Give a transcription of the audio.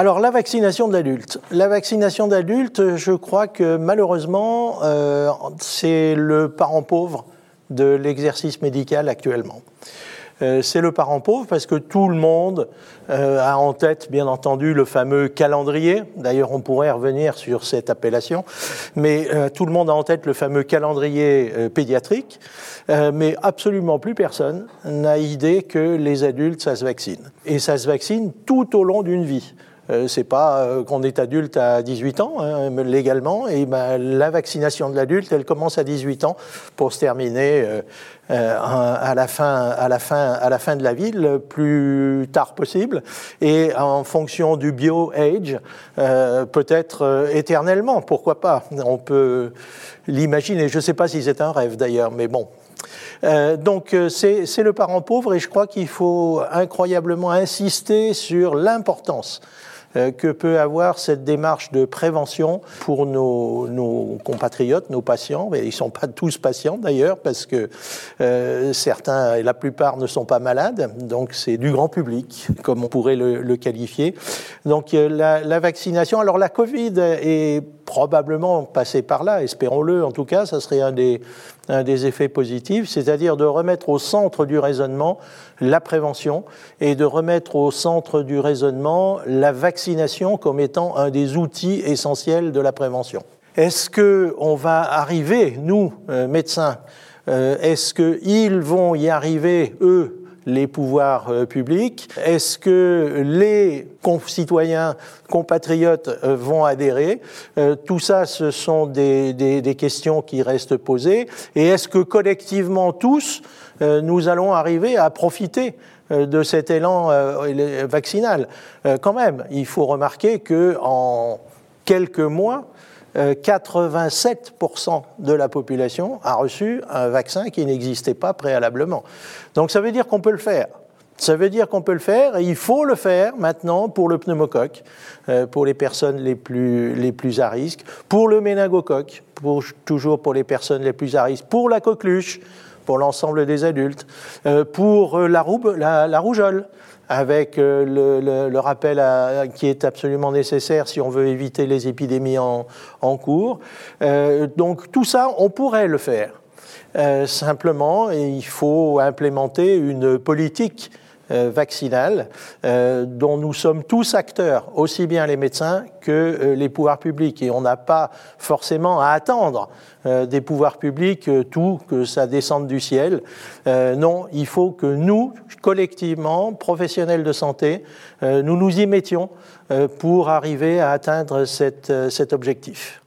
Alors la vaccination de l'adulte. La vaccination d'adulte, je crois que malheureusement, euh, c'est le parent pauvre de l'exercice médical actuellement. Euh, c'est le parent pauvre parce que tout le monde euh, a en tête, bien entendu, le fameux calendrier. D'ailleurs, on pourrait revenir sur cette appellation, mais tout le monde a en tête le fameux calendrier pédiatrique, mais absolument plus personne n'a idée que les adultes, ça se vaccine. Et ça se vaccine tout au long d'une vie. Euh, c'est pas euh, qu'on est adulte à 18 ans hein, légalement, et ben, la vaccination de l'adulte, elle commence à 18 ans pour se terminer euh, à, la fin, à, la fin, à la fin de la vie, le plus tard possible, et en fonction du bio-age, peut-être éternellement, pourquoi pas On peut l'imaginer. Je sais pas si c'est un rêve d'ailleurs, mais bon, donc c'est le parent pauvre et je crois qu'il faut incroyablement insister sur l'importance euh, que peut avoir cette démarche de prévention pour nos, compatriotes, nos patients? Mais ils ne sont pas tous patients d'ailleurs, parce que euh, certains la plupart ne sont pas malades, donc c'est du grand public, comme on pourrait le, qualifier. Donc euh, la, la, vaccination, alors la Covid est probablement passée par là, espérons-le en tout cas, ça serait un des, un des effets positifs, c'est-à-dire de remettre au centre du raisonnement la prévention et de remettre au centre du raisonnement la vaccination comme étant un des outils essentiels de la prévention. Est-ce qu'on va arriver, nous, euh, médecins, euh, est-ce qu'ils vont y arriver, eux, les pouvoirs euh, publics Est-ce que les concitoyens, compatriotes vont adhérer? Tout ça, ce sont des, des, questions qui restent posées. Et est-ce que collectivement, tous, euh, nous allons arriver à profiter euh, de cet élan euh, vaccinal? Quand même, il faut remarquer que en quelques mois, 87% de la population a reçu un vaccin qui n'existait pas préalablement. Donc ça veut dire qu'on peut le faire. Ça veut dire qu'on peut le faire et il faut le faire maintenant pour le pneumocoque, pour les personnes les plus, les plus à risque, pour le méningocoque, toujours pour les personnes les plus à risque, pour la coqueluche, pour l'ensemble des adultes, euh, pour euh, la, rougeole, avec euh, le, rappel qui est absolument nécessaire si on veut éviter les épidémies en, cours. donc tout ça, on pourrait le faire. simplement, il faut implémenter une politique euh, vaccinale euh, dont nous sommes tous acteurs, aussi bien les médecins que euh, les pouvoirs publics. Et on n'a pas forcément à attendre des pouvoirs publics tout, que ça descende du ciel. non, il faut que nous, collectivement, professionnels de santé, nous nous y mettions pour arriver à atteindre cet objectif.